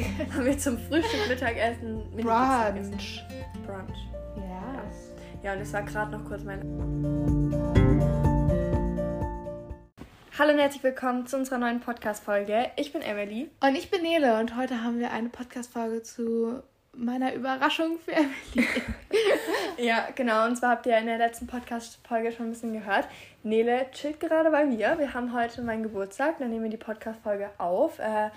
haben wir zum Frühstück, Mittagessen, Brunch. Brunch. Ja. Ja, und es war gerade noch kurz mein. Hallo und herzlich willkommen zu unserer neuen Podcast-Folge. Ich bin Emily. Und ich bin Nele und heute haben wir eine Podcast-Folge zu meiner Überraschung für Emily. Ja, genau. Und zwar habt ihr in der letzten Podcast-Folge schon ein bisschen gehört. Nele chillt gerade bei mir. Wir haben heute meinen Geburtstag. Dann nehmen wir die Podcast-Folge auf. Äh,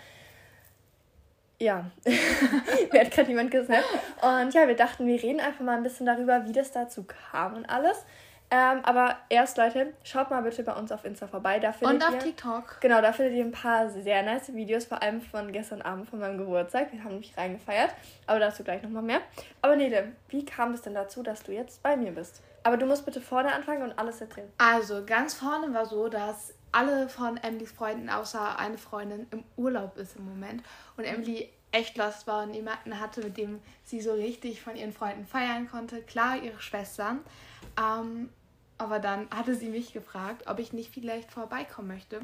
ja, mir hat gerade niemand gesagt. Und ja, wir dachten, wir reden einfach mal ein bisschen darüber, wie das dazu kam und alles. Ähm, aber erst, Leute, schaut mal bitte bei uns auf Insta vorbei. Da findet Und auf ihr, TikTok. Genau, da findet ihr ein paar sehr nice Videos, vor allem von gestern Abend von meinem Geburtstag. Wir haben nämlich reingefeiert, aber dazu gleich nochmal mehr. Aber Nele, wie kam es denn dazu, dass du jetzt bei mir bist? Aber du musst bitte vorne anfangen und alles erzählen. Also, ganz vorne war so, dass alle von Emilys Freunden, außer eine Freundin, im Urlaub ist im Moment. Und Emily echt lost war und niemanden hatte, mit dem sie so richtig von ihren Freunden feiern konnte. Klar, ihre Schwestern. Ähm, aber dann hatte sie mich gefragt, ob ich nicht vielleicht vorbeikommen möchte.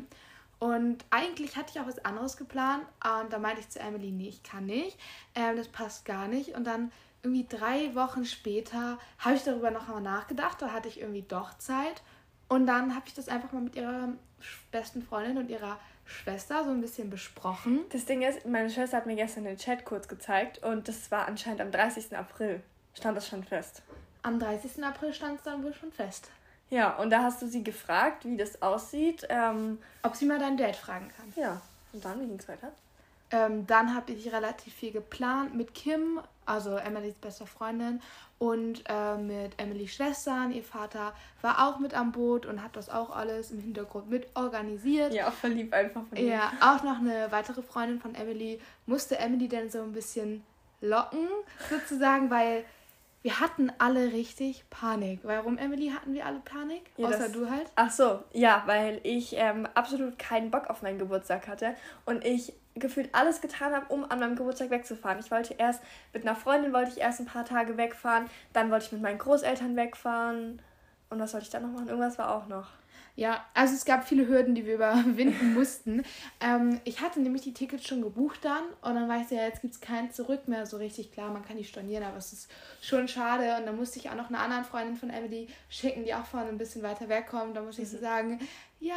Und eigentlich hatte ich auch was anderes geplant. Und da meinte ich zu Emily, nee, ich kann nicht. Ähm, das passt gar nicht. Und dann irgendwie drei Wochen später habe ich darüber noch einmal nachgedacht. Da hatte ich irgendwie doch Zeit. Und dann habe ich das einfach mal mit ihrer besten Freundin und ihrer Schwester so ein bisschen besprochen. Das Ding ist, meine Schwester hat mir gestern den Chat kurz gezeigt und das war anscheinend am 30. April. Stand das schon fest. Am 30. April stand es dann wohl schon fest. Ja, und da hast du sie gefragt, wie das aussieht. Ähm, Ob sie mal dein Dad fragen kann. ja, und dann, wie ging es weiter? Ähm, dann habe ich relativ viel geplant mit Kim, also Emilys bester Freundin, und äh, mit Emilys Schwestern. Ihr Vater war auch mit am Boot und hat das auch alles im Hintergrund mit organisiert. Ja, verliebt einfach von ihm. Ja, auch noch eine weitere Freundin von Emily musste Emily dann so ein bisschen locken, sozusagen, weil wir hatten alle richtig Panik. Warum, Emily, hatten wir alle Panik? Ja, Außer das- du halt. Ach so, ja, weil ich ähm, absolut keinen Bock auf meinen Geburtstag hatte und ich gefühlt alles getan habe, um an meinem Geburtstag wegzufahren. Ich wollte erst mit einer Freundin wollte ich erst ein paar Tage wegfahren, dann wollte ich mit meinen Großeltern wegfahren und was wollte ich dann noch machen? Irgendwas war auch noch. Ja, also es gab viele Hürden, die wir überwinden mussten. Ähm, ich hatte nämlich die Tickets schon gebucht dann und dann war ich so, ja, jetzt gibt es kein Zurück mehr so richtig. Klar, man kann die stornieren, aber es ist schon schade. Und dann musste ich auch noch einer anderen Freundin von Emily schicken, die auch von ein bisschen weiter wegkommt. Da musste ich so sagen, ja,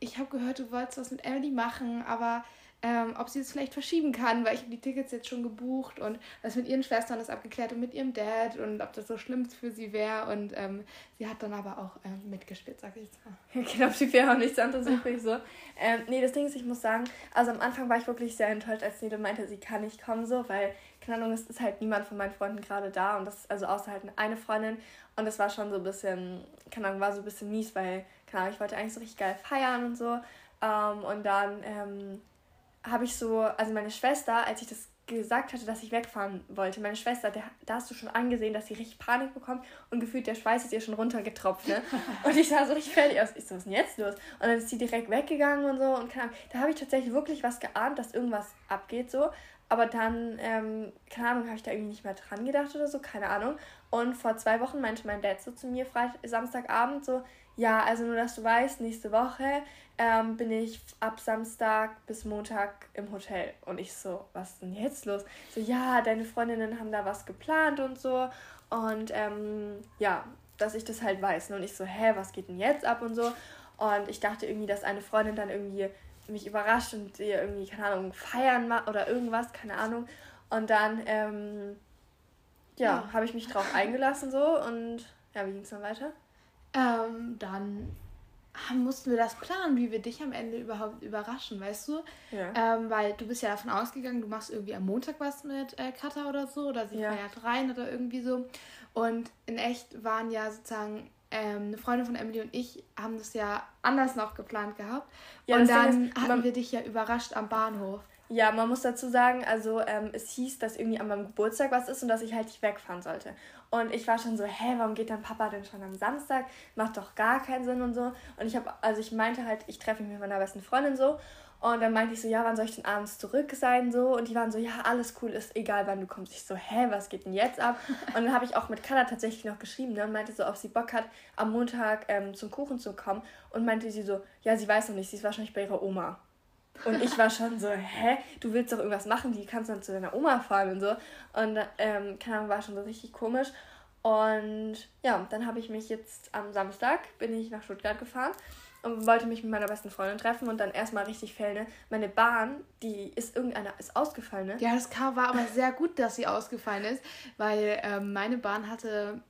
ich habe gehört, du wolltest was mit Emily machen, aber ähm, ob sie es vielleicht verschieben kann, weil ich die Tickets jetzt schon gebucht und das mit ihren Schwestern ist abgeklärt und mit ihrem Dad und ob das so schlimm für sie wäre. Und ähm, sie hat dann aber auch ähm, mitgespielt, sag ich jetzt mal. Genau, die wäre auch nichts anderes übrig so. Ähm, nee, das Ding ist, ich muss sagen, also am Anfang war ich wirklich sehr enttäuscht, als Nele meinte, sie kann nicht kommen so, weil, keine Ahnung, es ist halt niemand von meinen Freunden gerade da und das, also außer halt eine Freundin und das war schon so ein bisschen, keine Ahnung, war so ein bisschen mies, weil, keine Ahnung, ich wollte eigentlich so richtig geil feiern und so ähm, und dann ähm, habe ich so, also meine Schwester, als ich das gesagt hatte, dass ich wegfahren wollte, meine Schwester, der, da hast du schon angesehen, dass sie richtig Panik bekommt und gefühlt der Schweiß ist ihr schon runtergetropft, ne? Und ich sah so richtig fertig aus. Ich so, was ist denn jetzt los? Und dann ist sie direkt weggegangen und so und keine Ahnung. Da habe ich tatsächlich wirklich was geahnt, dass irgendwas abgeht so. Aber dann, ähm, keine Ahnung, habe ich da irgendwie nicht mehr dran gedacht oder so, keine Ahnung. Und vor zwei Wochen meinte mein Dad so zu mir, Freit Samstagabend, so, ja, also nur, dass du weißt, nächste Woche ähm, bin ich ab Samstag bis Montag im Hotel. Und ich so, was ist denn jetzt los? So, ja, deine Freundinnen haben da was geplant und so. Und ähm, ja, dass ich das halt weiß. Und ich so, hä, was geht denn jetzt ab und so. Und ich dachte irgendwie, dass eine Freundin dann irgendwie mich überrascht und ihr irgendwie, keine Ahnung, feiern macht oder irgendwas, keine Ahnung. Und dann, ähm, ja, Ja. habe ich mich drauf eingelassen so und ja, wie ging es dann weiter? Ähm, dann mussten wir das planen, wie wir dich am Ende überhaupt überraschen, weißt du? Ja. Ähm, weil du bist ja davon ausgegangen, du machst irgendwie am Montag was mit äh, Katha oder so, oder sie Ja. feiert rein oder irgendwie so. Und in echt waren ja sozusagen ähm, eine Freundin von Emily und ich haben das ja anders noch geplant gehabt. Ja, und dann ist, hatten wir dich ja überrascht am Bahnhof. Ja, man muss dazu sagen, also ähm, es hieß, dass irgendwie an meinem Geburtstag was ist und dass ich halt nicht wegfahren sollte. Und ich war schon so, hä, warum geht dann Papa denn schon am Samstag? Macht doch gar keinen Sinn und so. Und ich habe, also ich meinte halt, ich treffe mich mit meiner besten Freundin so. Und dann meinte ich so, ja, wann soll ich denn abends zurück sein so? Und die waren so, ja, alles cool, ist egal, wann du kommst. Ich so, hä, was geht denn jetzt ab? Und dann habe ich auch mit Katha tatsächlich noch geschrieben ne, und meinte so, ob sie Bock hat, am Montag ähm, zum Kuchen zu kommen. Und meinte sie so, ja, sie weiß noch nicht, sie ist wahrscheinlich bei ihrer Oma. Und ich war schon so, hä, du willst doch irgendwas machen, die kannst dann zu deiner Oma fahren und so. Und ähm, keine war schon so richtig komisch. Und ja, dann habe ich mich jetzt am Samstag, bin ich nach Stuttgart gefahren und wollte mich mit meiner besten Freundin treffen und dann erstmal richtig fällen. Meine Bahn, die ist irgendeiner, ist ausgefallen, ne? Ja, das war aber sehr gut, dass sie ausgefallen ist, weil ähm, meine Bahn hatte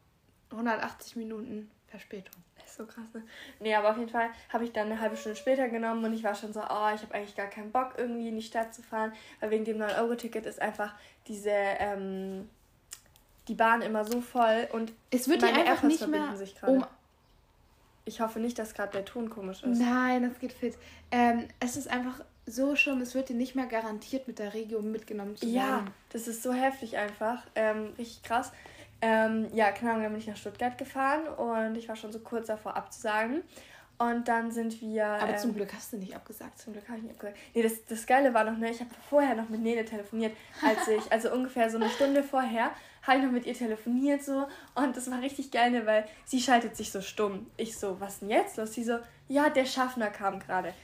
180 Minuten Verspätung. Ist so krass, ne? Nee, aber auf jeden Fall habe ich dann eine halbe Stunde später genommen und ich war schon so, oh, ich habe eigentlich gar keinen Bock, irgendwie in die Stadt zu fahren, weil wegen dem 9-Euro-Ticket ist einfach diese, ähm, die Bahn immer so voll und es wird meine einfach nicht mehr sich um ich hoffe nicht, dass gerade der Ton komisch ist. Nein, das geht fit. Ähm, es ist einfach so schlimm, es wird dir nicht mehr garantiert, mit der Regio mitgenommen zu werden. Ja, das ist so heftig einfach. Ähm, richtig krass. Ähm, ja, keine Ahnung, dann bin ich nach Stuttgart gefahren und ich war schon so kurz davor abzusagen. Und dann sind wir. Aber ähm, zum Glück hast du nicht abgesagt. Zum Glück habe ich nicht abgesagt. Nee, das, das Geile war noch, ne, ich habe vorher noch mit Nele telefoniert, als ich, also ungefähr so eine Stunde vorher, habe ich noch mit ihr telefoniert so. Und das war richtig geil, ne, weil sie schaltet sich so stumm. Ich so, was denn jetzt los? Sie so, ja, der Schaffner kam gerade.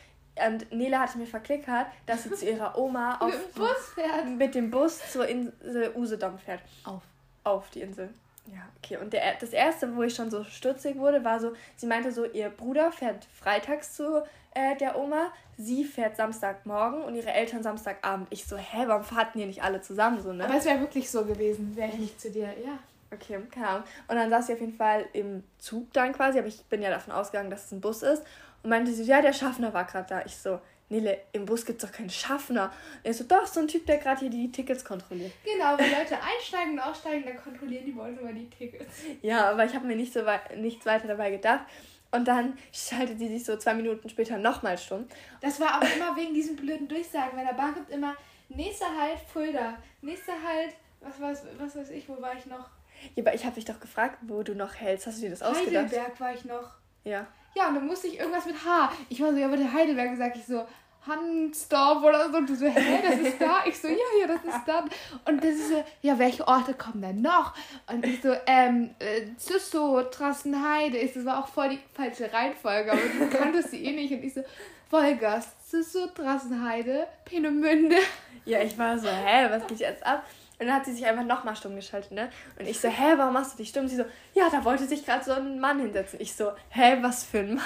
Und Nele hatte mir verklickert, dass sie zu ihrer Oma auf, mit, dem Bus fährt. mit dem Bus zur Insel Usedom fährt. Auf. Auf die Insel. Ja, okay. Und der, das erste, wo ich schon so stutzig wurde, war so, sie meinte so, ihr Bruder fährt freitags zu äh, der Oma, sie fährt Samstagmorgen und ihre Eltern Samstagabend. Ich so, hä, warum fahrten ihr nicht alle zusammen so, ne? Aber es wäre wirklich so gewesen, wäre ich nicht zu dir, ja. Okay, keine Ahnung. Und dann saß sie auf jeden Fall im Zug dann quasi, aber ich bin ja davon ausgegangen, dass es ein Bus ist. Und meinte sie, ja, der Schaffner war gerade da. Ich so, Nele, im Bus gibt es doch keinen Schaffner. Er so, doch, so ein Typ, der gerade hier die Tickets kontrolliert. Genau, wenn Leute einsteigen und aussteigen, dann kontrollieren die wohl immer die Tickets. Ja, aber ich habe mir nicht so weit, nichts weiter dabei gedacht. Und dann schaltet sie sich so zwei Minuten später nochmal stumm. Das war aber immer wegen diesen blöden Durchsagen, weil der Bahn gibt immer nächster Halt Fulda, nächster Halt, was, was, was weiß ich, wo war ich noch? Ja, aber ich habe dich doch gefragt, wo du noch hältst. Hast du dir das ausgedacht? Heidelberg war ich noch. Ja. Ja, und dann musste ich irgendwas mit H. Ich war so, ja, bitte Heidelberg, sag ich so, Hansdorf oder so. Und du so, hä, das ist da? Ich so, ja, ja, das ist da. Und das ist so, ja, welche Orte kommen denn noch? Und ich so, ähm, äh, Züssow, Trassenheide. Ich so, das war auch voll die falsche Reihenfolge, aber du kanntest sie eh nicht. Und ich so, Wolgast, Züssow, Trassenheide, Peenemünde. Ja, ich war so, hä, was geht jetzt ab? Und dann hat sie sich einfach nochmal stumm geschaltet, ne? Und ich so, hä, warum machst du dich stumm? Sie so, ja, da wollte sich gerade so ein Mann hinsetzen. Ich so, hä, was für ein Mann?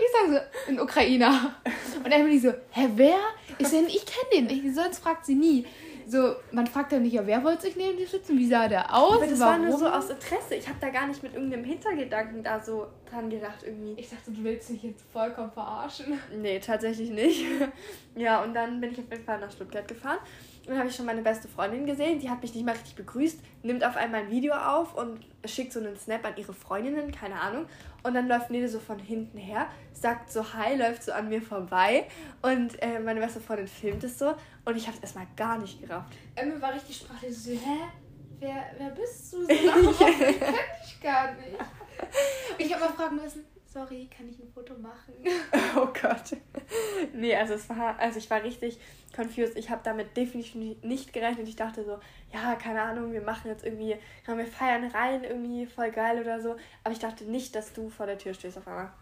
Ich sag so, ein Ukrainer. Und Emily so, hä, wer? Ich so, ich kenne den. Ich, sonst fragt sie nie. So, man fragt dann nicht, ja, wer wollte sich neben dir sitzen? Wie sah der aus? Aber das Warum? war nur so aus Interesse. Ich habe da gar nicht mit irgendeinem Hintergedanken da so dran gedacht irgendwie. Ich dachte, du willst mich jetzt vollkommen verarschen. Nee, tatsächlich nicht. ja, und dann bin ich auf jeden Fall nach Stuttgart gefahren. Dann habe ich schon meine beste Freundin gesehen, die hat mich nicht mal richtig begrüßt, nimmt auf einmal ein Video auf und schickt so einen Snap an ihre Freundinnen, keine Ahnung. Und dann läuft Nede so von hinten her, sagt so Hi, läuft so an mir vorbei und äh, meine beste Freundin filmt es so und ich habe es erstmal gar nicht gerafft. Emma war richtig sprachlich so, hä? Wer, wer bist du? So, ich kenn dich gar nicht. Ich habe mal fragen müssen, sorry, kann ich ein Foto machen? Oh Gott. Nee, also es war, also ich war richtig confused. Ich habe damit definitiv nicht gerechnet. Ich dachte so, ja, keine Ahnung, wir machen jetzt irgendwie, wir feiern rein, irgendwie voll geil oder so. Aber ich dachte nicht, dass du vor der Tür stehst auf einmal.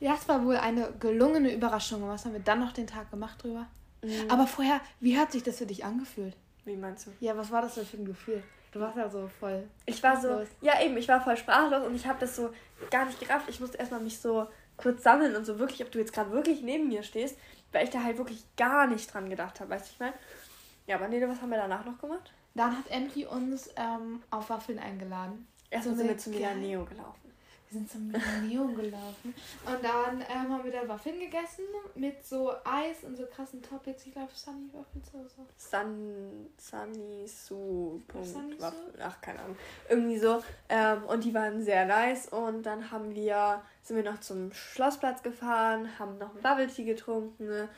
Ja, es war wohl eine gelungene Überraschung. Was haben wir dann noch den Tag gemacht drüber? Mhm. Aber vorher, wie hat sich das für dich angefühlt? Wie meinst du? Ja, was war das denn für ein Gefühl? Du warst ja so voll. Ich war so, ja eben, ich war voll sprachlos und ich habe das so gar nicht gerafft. Ich musste erstmal mich so kurz sammeln und so wirklich, ob du jetzt gerade wirklich neben mir stehst, weil ich da halt wirklich gar nicht dran gedacht habe, weißt du, ich meine? Ja, aber nee, was haben wir danach noch gemacht? Dann hat Emily uns ähm, auf Waffeln eingeladen. Erstmal sind wir zu Milaneo gelaufen sind zum Neon gelaufen. Und dann ähm, haben wir da Waffeln gegessen mit so Eis und so krassen Topics. Ich glaube, Sunny Waffels oder so. Sun, Sunny Su. Sunny Waffel. Ach, keine Ahnung. Irgendwie so. Ähm, und die waren sehr nice. Und dann haben wir, sind wir noch zum Schlossplatz gefahren, haben noch einen Bubble Tea getrunken,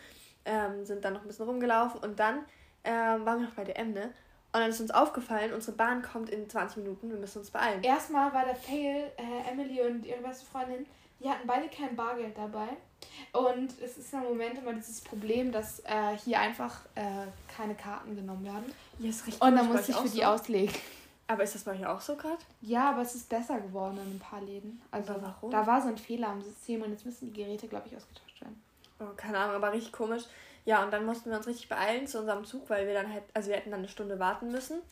ähm, sind dann noch ein bisschen rumgelaufen. Und dann ähm, waren wir noch bei DM, ne? Und dann ist uns aufgefallen, unsere Bahn kommt in 20 Minuten, wir müssen uns beeilen. Erstmal war der Fail, äh, Emily und ihre beste Freundin, die hatten beide kein Bargeld dabei. Und es ist im Moment immer dieses Problem, dass äh, hier einfach äh, keine Karten genommen werden. Ja, ist richtig. Und dann muss ich für die so. auslegen. Aber ist das bei euch auch so gerade? Ja, aber es ist besser geworden in ein paar Läden. Also warum? Da war so ein Fehler am System und jetzt müssen die Geräte, glaube ich, ausgetauscht werden. Oh, keine Ahnung, aber richtig komisch. Ja, und dann mussten wir uns richtig beeilen zu unserem Zug, weil wir dann halt, also wir hätten dann eine Stunde warten müssen.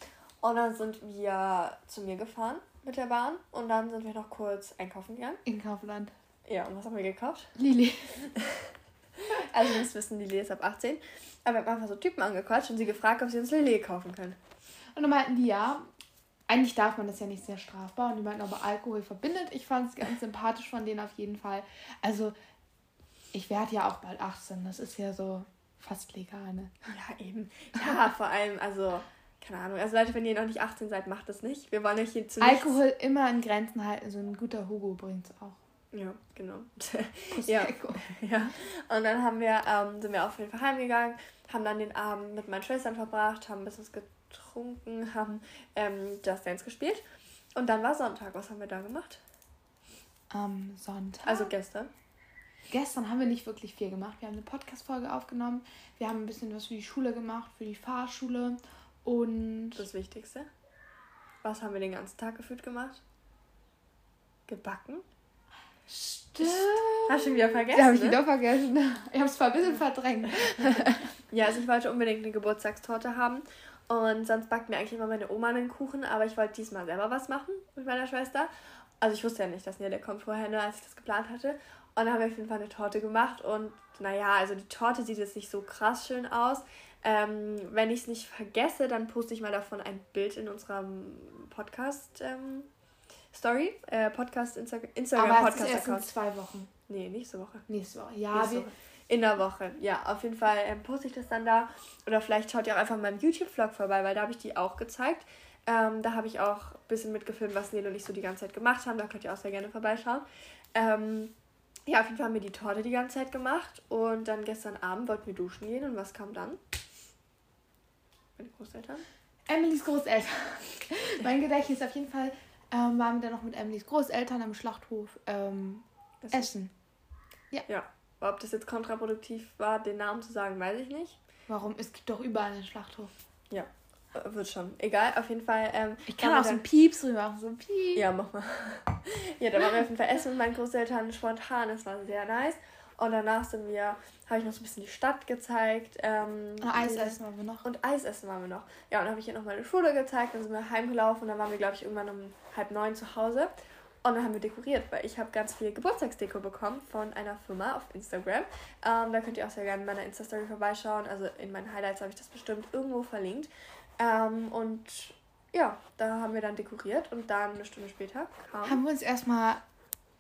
Und dann sind wir zu mir gefahren mit der Bahn und dann sind wir noch kurz einkaufen gegangen. In Kaufland. Ja, und was haben wir gekauft? Lili. also ihr müsst wissen, Lili ist ab 18. Aber wir haben einfach so Typen angequatscht und sie gefragt, ob sie uns Lillet kaufen können. Und dann meinten die, ja, eigentlich darf man das ja nicht sehr strafbar. Und die meinten aber, Alkohol verbindet. Ich fand es ganz sympathisch von denen auf jeden Fall. Also, ich werde ja auch bald 18. Das ist ja so fast legal, ne? Ja, eben. Ja, vor allem, also, keine Ahnung. Also, Leute, wenn ihr noch nicht 18 seid, macht das nicht. Wir wollen euch hier zu Alkohol nichts... immer in Grenzen halten. So ein guter Hugo bringt es auch. Ja, genau. ja. ja. Und dann haben wir, ähm, sind wir auf jeden Fall heimgegangen, haben dann den Abend mit meinen Schwestern verbracht, haben ein bisschen getrunken, haben ähm, Just Dance gespielt. Und dann war Sonntag. Was haben wir da gemacht? Am Sonntag? Also gestern. Gestern haben wir nicht wirklich viel gemacht. Wir haben eine Podcast-Folge aufgenommen. Wir haben ein bisschen was für die Schule gemacht, für die Fahrschule. Und. Das Wichtigste. Was haben wir den ganzen Tag gefühlt gemacht? Gebacken. Stimmt. Hast du schon wieder vergessen? Ja, habe ich ne? wieder vergessen. Ich habe es zwar ein bisschen verdrängt. ja, also ich wollte unbedingt eine Geburtstagstorte haben. Und sonst backt mir eigentlich immer meine Oma einen Kuchen, aber ich wollte diesmal selber was machen mit meiner Schwester. Also ich wusste ja nicht, dass Nele kommt vorher, ne, als ich das geplant hatte. Und dann haben wir auf jeden Fall eine Torte gemacht. Und naja, also die Torte sieht jetzt nicht so krass schön aus. Ähm, wenn ich es nicht vergesse, dann poste ich mal davon ein Bild in unserem Podcast. Ähm, Story, äh, Podcast, Insta Instagram, Aber Podcast erst in zwei Wochen. Nee, nächste Woche. Nächste Woche, ja. Nächste Woche. In der Woche, ja. Auf jeden Fall ähm, poste ich das dann da. Oder vielleicht schaut ihr auch einfach meinem YouTube-Vlog vorbei, weil da habe ich die auch gezeigt. Ähm, da habe ich auch ein bisschen mitgefilmt, was Nele und ich so die ganze Zeit gemacht haben. Da könnt ihr auch sehr gerne vorbeischauen. Ähm, ja, auf jeden Fall haben wir die Torte die ganze Zeit gemacht. Und dann gestern Abend wollten wir duschen gehen. Und was kam dann? Meine Großeltern? Emilys Großeltern. mein Gedächtnis auf jeden Fall ähm, waren wir dann noch mit Emilys Großeltern am Schlachthof ähm, essen. Ja. ja. Ob das jetzt kontraproduktiv war, den Namen zu sagen, weiß ich nicht. Warum? Es gibt doch überall einen Schlachthof. Ja, wird schon. Egal, auf jeden Fall. Ähm, ich kann auch so ein Pieps rüber machen, so ein Pieps. Ja, mach mal. ja, da waren wir auf jeden Fall essen mit meinen Großeltern spontan. Es war sehr nice. Und danach sind wir, habe ich noch so ein bisschen die Stadt gezeigt. Ähm, und Eis essen waren wir noch. Und Eis essen waren wir noch. Ja, und dann habe ich ihr noch meine Schule gezeigt. Dann sind wir heimgelaufen. Und dann waren wir, glaube ich, irgendwann um halb neun zu Hause. Und dann haben wir dekoriert, weil ich habe ganz viel Geburtstagsdeko bekommen von einer Firma auf Instagram. Ähm, da könnt ihr auch sehr gerne in meiner Insta-Story vorbeischauen. Also in meinen Highlights habe ich das bestimmt irgendwo verlinkt. Ähm, und ja, da haben wir dann dekoriert und dann eine Stunde später kam. Haben wir uns erstmal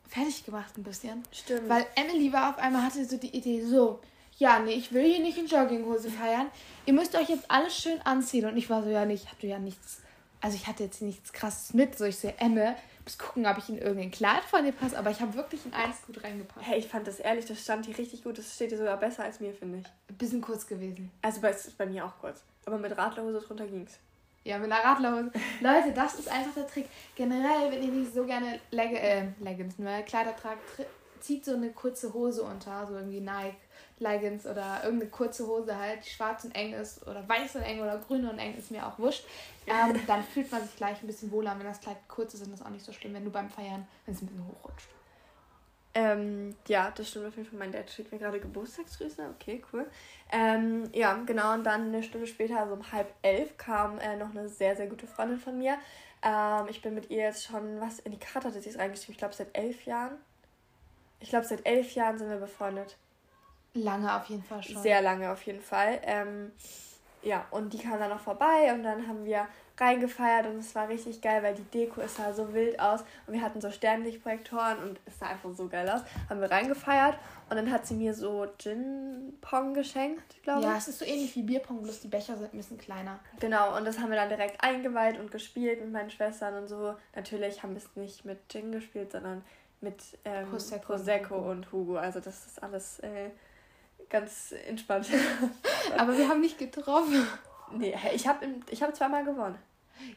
fertig gemacht ein bisschen. Stimmt. Weil Emily war auf einmal, hatte so die Idee, so, ja, nee, ich will hier nicht in Jogginghose feiern. Ihr müsst euch jetzt alles schön anziehen. Und ich war so, ja, nee, ich hatte ja nichts, also ich hatte jetzt nichts krasses mit. So, ich sehe, Emme, muss gucken, ob ich in irgendein Kleid von dir passe, aber ich habe wirklich in eins gut reingepasst. Hey, ich fand das ehrlich, das stand hier richtig gut. Das steht dir sogar besser als mir, finde ich. Ein bisschen kurz gewesen. Also bei, bei mir auch kurz. Aber mit Radlerhose drunter ging's. Ja, mit einer Radlerhose. Leute, das ist einfach der Trick. Generell, wenn ihr nicht so gerne Leg äh, Leggings, nur Kleider tragt, zieht so eine kurze Hose unter, so irgendwie Nike Leggings oder irgendeine kurze Hose halt, die schwarz und eng ist oder weiß und eng oder grün und eng, ist mir auch wurscht. Ähm, dann fühlt man sich gleich ein bisschen wohler. Wenn das Kleid kurz ist, ist das auch nicht so schlimm, wenn du beim Feiern, wenn es ein bisschen hochrutscht. Ähm, ja, das stimmt auf jeden Fall. Mein Dad schickt mir gerade Geburtstagsgrüße. Okay, cool. Ähm, ja, genau. Und dann eine Stunde später, also um halb elf, kam äh, noch eine sehr, sehr gute Freundin von mir. Ähm, ich bin mit ihr jetzt schon, was, in die Karte hat sie es reingeschrieben. Ich glaube, seit elf Jahren. Ich glaube, seit elf Jahren sind wir befreundet. Lange auf jeden Fall schon. Sehr lange auf jeden Fall. Ähm, ja, und die kam dann noch vorbei und dann haben wir reingefeiert und es war richtig geil, weil die Deko ist sah so wild aus und wir hatten so Sternlichtprojektoren und es sah einfach so geil aus. Haben wir reingefeiert und dann hat sie mir so Gin-Pong geschenkt, glaube ich. Ja, es ist so ähnlich wie Bierpong, bloß die Becher sind ein bisschen kleiner. Genau, und das haben wir dann direkt eingeweiht und gespielt mit meinen Schwestern und so. Natürlich haben wir es nicht mit Gin gespielt, sondern mit ähm, Prosecco, Prosecco und, Hugo. und, Hugo. Also das ist alles äh, ganz entspannt. Aber wir haben nicht getroffen. Nee, ich habe ich hab zweimal gewonnen.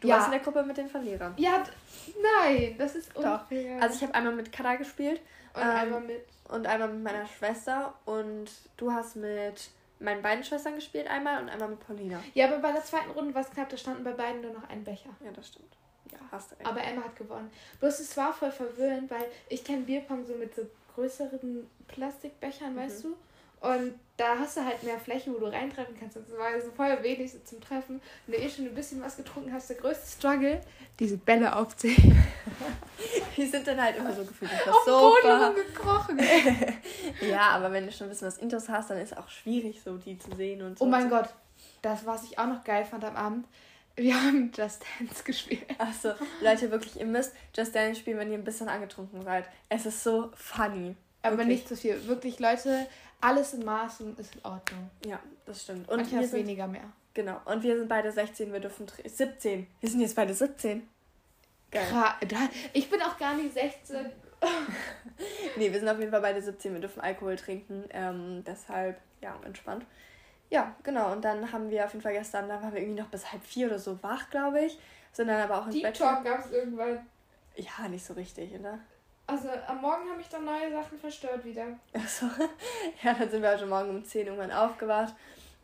Du ja. warst in der Gruppe mit den Verlierern. Ja, nein, das ist unfair. Doch. Also ich habe einmal mit Kada gespielt. Und ähm, einmal mit. Und einmal mit meiner Schwester. Und du hast mit meinen beiden Schwestern gespielt einmal und einmal mit Paulina. Ja, aber bei der zweiten Runde war es knapp, da standen bei beiden nur noch ein Becher. Ja, das stimmt. Ja, hast du recht. Aber Emma hat gewonnen. Bloß es war voll verwirrend, weil ich kenne Bierpong so mit so größeren Plastikbechern, mhm. weißt du? Und da hast du halt mehr Fläche, wo du reintreffen kannst. Das war so voll wenig so zum Treffen. Wenn du eh schon ein bisschen was getrunken hast, der größte Struggle, diese Bälle aufzählen. Die sind dann halt immer so gefühlt auf das Sofa. gekrochen. ja, aber wenn du schon ein bisschen was Intos hast, dann ist es auch schwierig, so die zu sehen und so. Oh mein Gott, das, was ich auch noch geil fand am Abend, wir haben Just Dance gespielt. Achso, Leute, wirklich, ihr müsst Just Dance spielen, wenn ihr ein bisschen angetrunken seid. Es ist so funny. Aber wirklich. nicht zu viel. Wirklich, Leute, alles in Maßen ist in Ordnung. Ja, das stimmt. Und Manchmal wir sind, weniger mehr. Genau. Und wir sind beide 16, wir dürfen 17. Wir sind jetzt beide 17. Geil. Ich bin auch gar nicht 16. nee, wir sind auf jeden Fall beide 17, wir dürfen Alkohol trinken. Ähm, deshalb, ja, entspannt. Ja, genau. Und dann haben wir auf jeden Fall gestern, da waren wir irgendwie noch bis halb vier oder so wach, glaube ich. Sind dann aber auch ins Deep Bett. Talk gab es irgendwann. Ja, nicht so richtig, oder? Also am Morgen habe ich dann neue Sachen verstört wieder. Achso. Ja, dann sind wir heute Morgen um 10 irgendwann aufgewacht.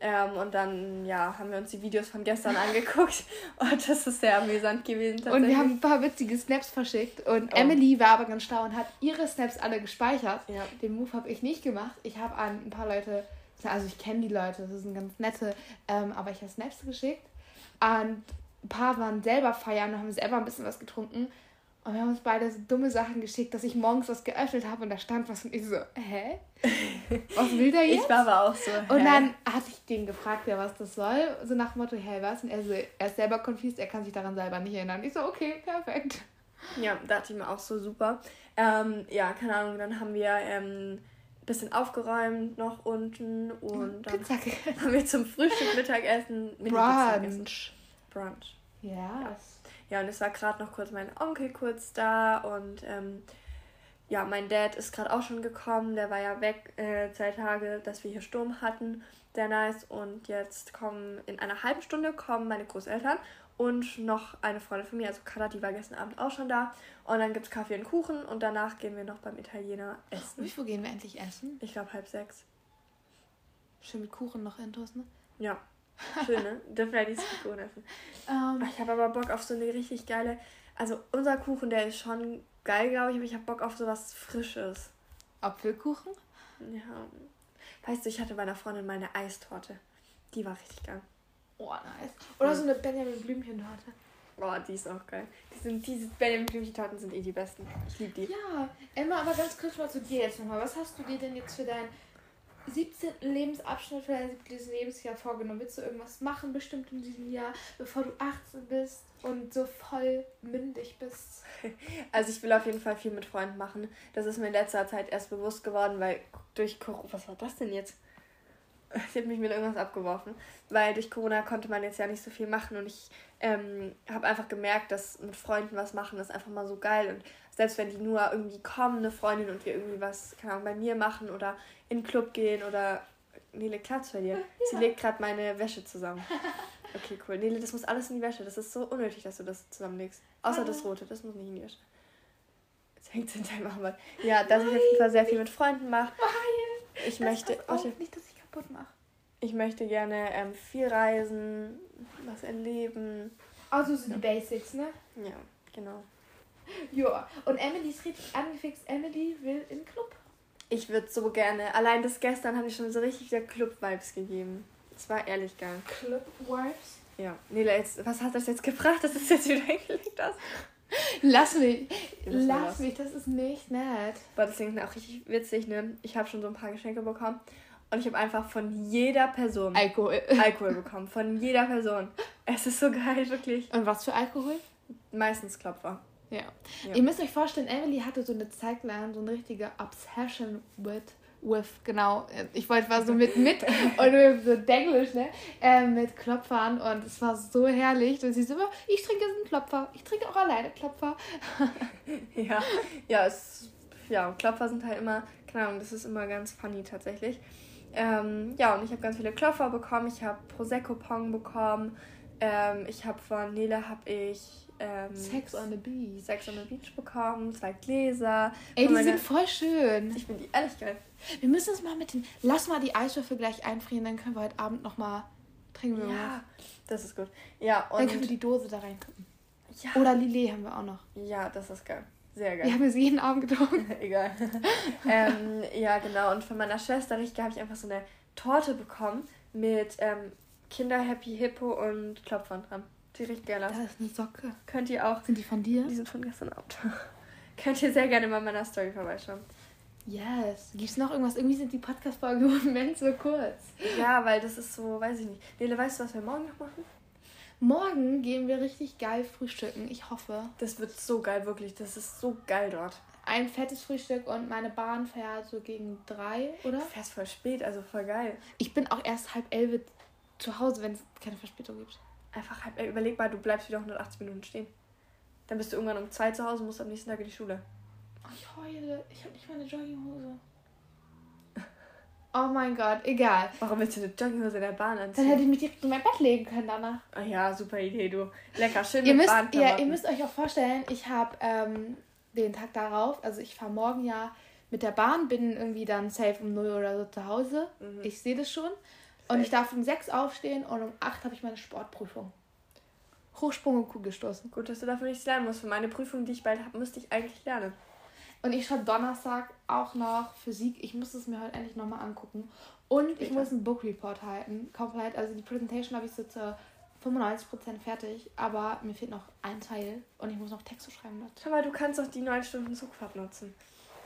Ähm, und dann, ja, haben wir uns die Videos von gestern angeguckt. Und das ist sehr amüsant gewesen. Und wir haben ein paar witzige Snaps verschickt. Und oh. Emily war aber ganz schlau und hat ihre Snaps alle gespeichert. Ja. Den Move habe ich nicht gemacht. Ich habe an ein paar Leute, also ich kenne die Leute, das sind ganz nette, ähm, aber ich habe Snaps geschickt. Und ein paar waren selber feiern und haben selber ein bisschen was getrunken. Und wir haben uns beide so dumme Sachen geschickt, dass ich morgens was geöffnet habe und da stand was und ich so, hä? Was will der jetzt? Ich war aber auch so. Hä? Und dann hatte ich den gefragt, ja, was das soll. So nach dem Motto, hä, was? Und er so, er ist selber confused, er kann sich daran selber nicht erinnern. Ich so, okay, perfekt. Ja, dachte ich mir auch so super. Ähm, ja, keine Ahnung, dann haben wir ähm, ein bisschen aufgeräumt noch unten und dann Pizza haben wir zum Frühstück, Mittagessen, Brunch. Brunch. Ja. ja. Ja, und es war gerade noch kurz mein Onkel kurz da und ähm, ja, mein Dad ist gerade auch schon gekommen. Der war ja weg äh, zwei Tage, dass wir hier Sturm hatten. Sehr nice. Und jetzt kommen in einer halben Stunde kommen meine Großeltern und noch eine Freundin von mir, also Carla, die war gestern Abend auch schon da. Und dann gibt es Kaffee und Kuchen und danach gehen wir noch beim Italiener essen. Wie viel gehen wir endlich essen? Ich glaube halb sechs. Schön mit Kuchen noch intus, ne? Ja, Schön, ne? Dürfen wir nicht so Kuchen essen. Um, ähm. ich habe aber Bock auf so eine richtig geile. Also, unser Kuchen, der ist schon geil, glaube ich, aber ich habe Bock auf so was Frisches. Apfelkuchen? Ja. Weißt du, ich hatte bei einer Freundin meine Eistorte. Die war richtig geil. Oh, nice. Oder so eine Benjamin Blümchen-Torte. Oh, die ist auch geil. Die sind, diese Benjamin Blümchen-Torten sind eh die besten. Ich liebe die. Ja, Emma, aber ganz kurz mal zu dir jetzt nochmal. Was hast du dir denn jetzt für dein 17. Lebensabschnitt dein 17. Lebensjahr vorgenommen? Willst du irgendwas machen bestimmt in diesem Jahr, bevor du 18 bist und so voll mündig bist? Also ich will auf jeden Fall viel mit Freunden machen. Das ist mir in letzter Zeit erst bewusst geworden, weil durch Corona... Was war das denn jetzt? Sie hat mich mit irgendwas abgeworfen. Weil durch Corona konnte man jetzt ja nicht so viel machen und ich ähm, habe einfach gemerkt, dass mit Freunden was machen ist einfach mal so geil. Und selbst wenn die nur irgendwie kommen, eine Freundin und wir irgendwie was, keine Ahnung, bei mir machen oder in den Club gehen oder. Nele, Klatsch bei dir. Ja. Sie legt gerade meine Wäsche zusammen. Okay, cool. Nele, das muss alles in die Wäsche. Das ist so unnötig, dass du das zusammenlegst. Außer ah. das Rote, das muss nicht in die Wäsche. Jetzt hängt es in deinem Arbeit. Ja, dass Nein. ich auf jeden Fall sehr viel mit Freunden mache. Ich das möchte. Warte, nicht, dass ich kaputt mache. Ich möchte gerne ähm, viel reisen, was erleben. Also so die Basics, ne? Ja, genau. Ja, und Emily ist richtig angefixt. Emily will in den Club. Ich würde so gerne. Allein das gestern hat ich schon so richtig wieder Club-Vibes gegeben. Es war ehrlich geil. Club-Vibes? Ja. Nela, jetzt, was hat das jetzt gebracht, dass es jetzt wieder hingelegt hast? Lass mich. Lass mich, das ist nicht nett. Aber das klingt auch richtig witzig, ne? Ich habe schon so ein paar Geschenke bekommen. Und ich habe einfach von jeder Person Alkohol. Alkohol bekommen. Von jeder Person. Es ist so geil, wirklich. Und was für Alkohol? Meistens Klopfer. Ja. ja. Ihr müsst euch vorstellen, Emily hatte so eine Zeit lang so eine richtige Obsession with with, genau. Ich wollte war so mit mit und so Denglisch, ne? Äh, mit Klopfern und es war so herrlich. Und sie so immer, ich trinke jetzt einen Klopfer. Ich trinke auch alleine Klopfer. ja, ja, es, ja, Klopfer sind halt immer, keine Ahnung, das ist immer ganz funny tatsächlich. Ähm, ja, und ich habe ganz viele Klopfer bekommen. Ich habe Prosecco-Pong bekommen. Ähm, ich habe von Nele habe ich ähm, Sex on the Beach. Sex on the Beach bekommen, zwei Gläser. Ey, die sind voll schön. Ich finde die ehrlich geil. Wir müssen es mal mit den. Lass mal die Eiswürfel gleich einfrieren, dann können wir heute Abend noch mal trinken. Wir ja, was. das ist gut. Ja, und dann können wir die Dose da reinkippen. Ja. Oder Lillet haben wir auch noch. Ja, das ist geil. Sehr geil. Wir haben es jeden Abend getrunken. Egal. ähm, ja, genau. Und von meiner Schwester Richke habe ich einfach so eine Torte bekommen mit ähm, Kinder Happy Hippo und Klopfern dran. Die riecht geil aus. Da ist eine Socke. Könnt ihr auch. Sind die von dir? Die sind von gestern Abend. Könnt ihr sehr gerne mal meiner Story vorbeischauen. Yes. Gibt es noch irgendwas? Irgendwie sind die Podcast-Folgen im Moment so kurz. Ja, weil das ist so, weiß ich nicht. Nele, weißt du, was wir morgen noch machen? Morgen gehen wir richtig geil frühstücken. Ich hoffe. Das wird so geil, wirklich. Das ist so geil dort. Ein fettes Frühstück und meine Bahn fährt so gegen drei, oder? Du fährst voll spät, also voll geil. Ich bin auch erst halb elf zu Hause, wenn es keine Verspätung gibt. Einfach halb, ey, überleg mal, du bleibst wieder 180 Minuten stehen. Dann bist du irgendwann um zwei zu Hause, musst am nächsten Tag in die Schule. Oh, ich heule. Ich habe nicht meine Jogginghose. Oh mein Gott, egal. Warum willst du eine Jogginghose in der Bahn Dann anziehen? hätte ich mich direkt in mein Bett legen können danach. Ah ja, super Idee, du. Lecker, schön Ihr mit müsst, ja, ihr müsst euch auch vorstellen, ich habe ähm, den Tag darauf, also ich fahre morgen ja mit der Bahn, bin irgendwie dann safe um 0 oder so zu Hause. Mhm. Ich sehe das schon. Und ich darf um 6 aufstehen und um 8 habe ich meine Sportprüfung. Hochsprung und Kugelstoßen. Gut, dass du dafür nichts lernen musst. Für meine Prüfung, die ich bald habe, müsste ich eigentlich lernen. Und ich schreibe Donnerstag auch noch Physik. Ich muss es mir heute endlich nochmal angucken. Und ich Später. muss einen Book Report halten. Komplett. Also die Präsentation habe ich so zu 95% fertig. Aber mir fehlt noch ein Teil. Und ich muss noch Texte schreiben dazu. Schau mal, du kannst doch die neun Stunden Zugfahrt nutzen.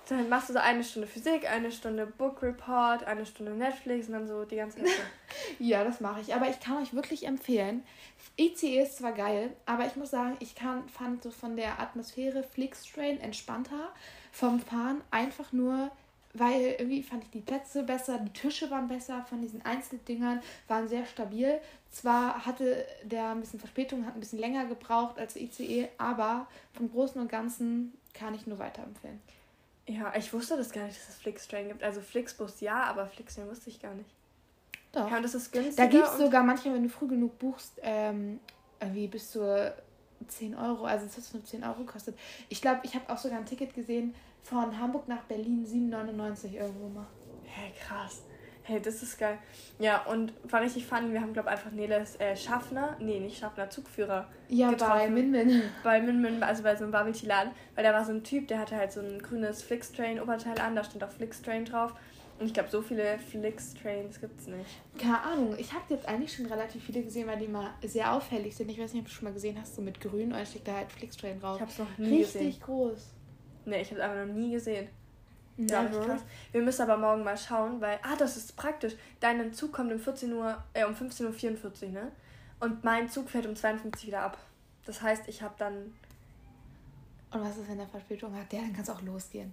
Dann machst du so eine Stunde Physik, eine Stunde Book Report, eine Stunde Netflix und dann so die ganze Hälfte. Ja, das mache ich. Aber ich kann euch wirklich empfehlen. ICE ist zwar geil, aber ich muss sagen, ich kann, fand so von der Atmosphäre Flixtrain entspannter. Vom Fahren einfach nur, weil irgendwie fand ich die Plätze besser, die Tische waren besser von diesen Einzeldingern, waren sehr stabil. Zwar hatte der ein bisschen Verspätung, hat ein bisschen länger gebraucht als der ICE, aber vom Großen und Ganzen kann ich nur weiterempfehlen. Ja, ich wusste das gar nicht, dass es Flixtrain gibt. Also Flixbus ja, aber Flixtrain wusste ich gar nicht. Doch. Ja, und das ist günstiger. Da gibt es sogar manchmal, wenn du früh genug buchst, ähm, irgendwie bis zu 10 Euro. Also es hat nur 10 Euro gekostet. Ich glaube, ich habe auch sogar ein Ticket gesehen von Hamburg nach Berlin, 7,99 irgendwo mal. Hey, krass. Hey, das ist geil. Ja, und war richtig funny. Wir haben, glaube ich, einfach Neles äh, Schaffner, nee, nicht Schaffner, Zugführer Ja, Getroffen. bei Min Min. bei Min Min, also bei so einem Laden, weil da war so ein Typ, der hatte halt so ein grünes Flixtrain-Oberteil an, da stand auch Flixtrain drauf. Und ich glaube, so viele Flixtrains gibt's nicht. Keine Ahnung, ich habe jetzt eigentlich schon relativ viele gesehen, weil die mal sehr auffällig sind. Ich weiß nicht, ob du schon mal gesehen hast, so mit grün, und dann steht da halt Flixtrain drauf. Ich hab's noch nie Richtig gesehen. groß. Nee, ich hab's einfach noch nie gesehen. Ja, Never. krass. Wir müssen aber morgen mal schauen, weil, ah, das ist praktisch. Dein Zug kommt um 14 Uhr, äh, um 15.44 Uhr, ne? Und mein Zug fährt um 52 wieder ab. Das heißt, ich habe dann, Und was ist, wenn der Verspätung hat? Ja, dann kann es auch losgehen.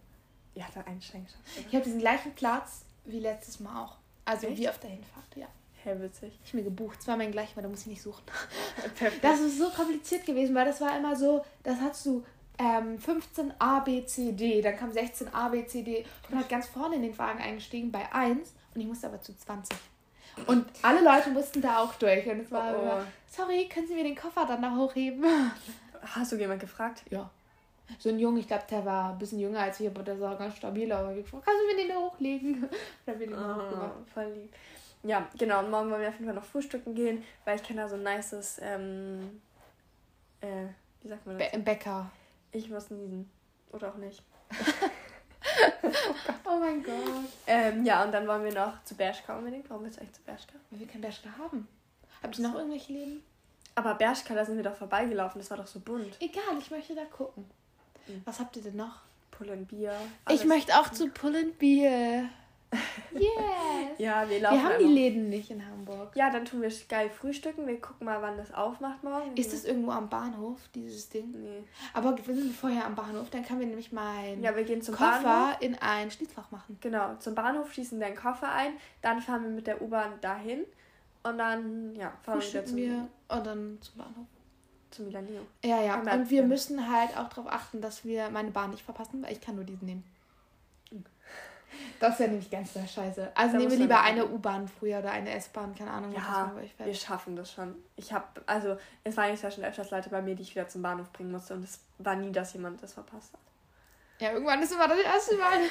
ja, da einsteigen. Ich habe diesen gleichen Platz wie letztes Mal auch. Also Echt? wie auf der Hinfahrt, ja. Hey, witzig. Ich mir gebucht. Zwar mein gleich, weil da muss ich nicht suchen. Das ist so kompliziert gewesen, weil das war immer so, das hast du ähm, 15 A, B, C, D, dann kam 16 A, B, C, D. Ich bin halt ganz vorne in den Wagen eingestiegen bei 1 und ich musste aber zu 20. Und alle Leute mussten da auch durch. Und es war Oh, oh. immer, sorry, können Sie mir den Koffer dann da hochheben? Hast du jemand gefragt? Ja. So ein Junge, ich glaube, der war ein bisschen jünger als ich, aber der sah ganz stabil aus. Und ich gefragt, kannst du mir den da hochlegen? Dann bin ich Oh, hochgemacht. voll lieb. Ja, genau. Und morgen wollen wir auf jeden Fall noch frühstücken gehen, weil ich kenne da so ein nices, ähm, äh, wie sagt man das? Be- Bäcker. Ich muss niesen. Oder auch nicht. Oh mein Gott. Ähm, ja, und dann wollen wir noch zu Bershka unbedingt. Warum willst du eigentlich zu Bershka? Weil wir keinen Bershka haben. Habt ihr noch irgendwelche Läden? Aber Bershka, da sind wir doch vorbeigelaufen. Das war doch so bunt. Egal, ich möchte da gucken. Mhm. Was habt ihr denn noch? Pull Bier. Ich möchte auch zu Pull Beer. Yes. Ja, wir laufen wir haben die. Läden nicht in Hamburg. Ja, dann tun wir geil frühstücken. Wir gucken mal, wann das aufmacht morgen. Ist das irgendwo am Bahnhof, dieses Ding? Nee. Aber wir sind vorher am Bahnhof, dann können wir nämlich meinen Ja, wir gehen zum Koffer Bahnhof. in ein Schließfach machen. Genau, zum Bahnhof schließen wir den Koffer ein. Dann fahren wir mit der U-Bahn dahin. Und dann, ja, fahren wir wieder zum, wir und dann zum Bahnhof. zum Milanio. Ja, ja. Und wir abnehmen. müssen halt auch darauf achten, dass wir meine Bahn nicht verpassen, weil ich kann nur diesen nehmen. Das wäre nämlich ganz sehr scheiße. Also Da nehmen wir lieber eine U-Bahn früher oder eine S-Bahn, keine Ahnung, Ja, wir schaffen das schon. Ich habe, also, es waren jetzt ja schon öfters Leute bei mir, die ich wieder zum Bahnhof bringen musste. Und es war nie, dass jemand das verpasst hat. Ja, irgendwann ist immer das erste Mal.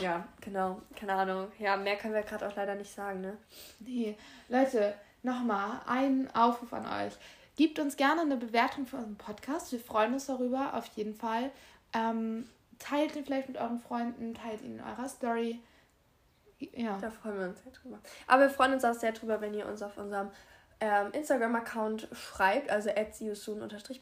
Ja, genau. Keine Ahnung. Ja, mehr können wir gerade auch leider nicht sagen, ne? Nee, Leute, nochmal ein Aufruf an euch. Gebt uns gerne eine Bewertung für unseren Podcast. Wir freuen uns darüber, auf jeden Fall. Ähm, teilt ihn vielleicht mit euren Freunden, teilt ihn in eurer Story. Ja. Da freuen wir uns sehr drüber. Aber wir freuen uns auch sehr drüber, wenn ihr uns auf unserem ähm, Instagram-Account schreibt, also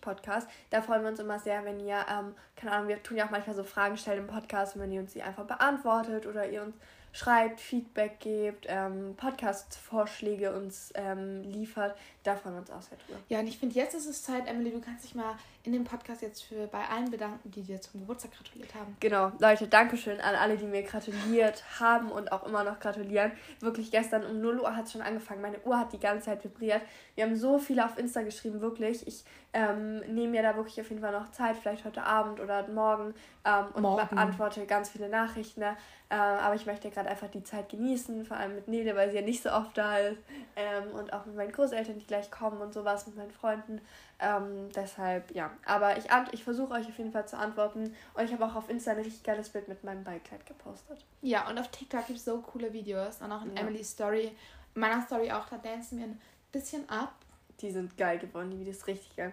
podcast Da freuen wir uns immer sehr, wenn ihr, ähm, keine Ahnung, wir tun ja auch manchmal so Fragen stellen im Podcast wenn ihr uns die einfach beantwortet oder ihr uns schreibt, Feedback gebt, ähm, Podcast-Vorschläge uns ähm, liefert. Da freuen wir uns auch sehr drüber. Ja, und ich finde, jetzt ist es Zeit, Emily, du kannst dich mal in dem Podcast jetzt für bei allen bedanken, die dir zum Geburtstag gratuliert haben. Genau, Leute, Dankeschön an alle, die mir gratuliert haben und auch immer noch gratulieren. Wirklich gestern um 0 Uhr hat es schon angefangen. Meine Uhr hat die ganze Zeit vibriert. Wir haben so viele auf Insta geschrieben, wirklich. Ich ähm, nehme mir da wirklich auf jeden Fall noch Zeit, vielleicht heute Abend oder morgen ähm, und morgen. beantworte ganz viele Nachrichten. Ne? Äh, aber ich möchte gerade einfach die Zeit genießen, vor allem mit Nele, weil sie ja nicht so oft da ist. Ähm, und auch mit meinen Großeltern, die gleich kommen und sowas, mit meinen Freunden. Ähm, deshalb, ja. Aber ich, ich versuche euch auf jeden Fall zu antworten. Und ich habe auch auf Insta ein richtig geiles Bild mit meinem Ballkleid gepostet. Ja, und auf TikTok gibt es so coole Videos. Und auch in ja. Emily's Story. In meiner Story auch, da dancen wir ein bisschen ab. Die sind geil geworden, die Videos richtig geil.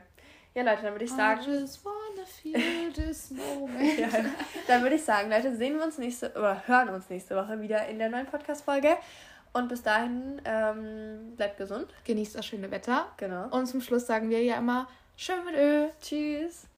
Ja, Leute, dann würde ich sagen. I just wanna feel this moment. ja, dann würde ich sagen, Leute, sehen wir uns nächste oder hören uns nächste Woche wieder in der neuen Podcast-Folge. Und bis dahin, ähm, bleibt gesund. Genießt das schöne Wetter. Genau. Und zum Schluss sagen wir ja immer, schön mit Öl. Tschüss.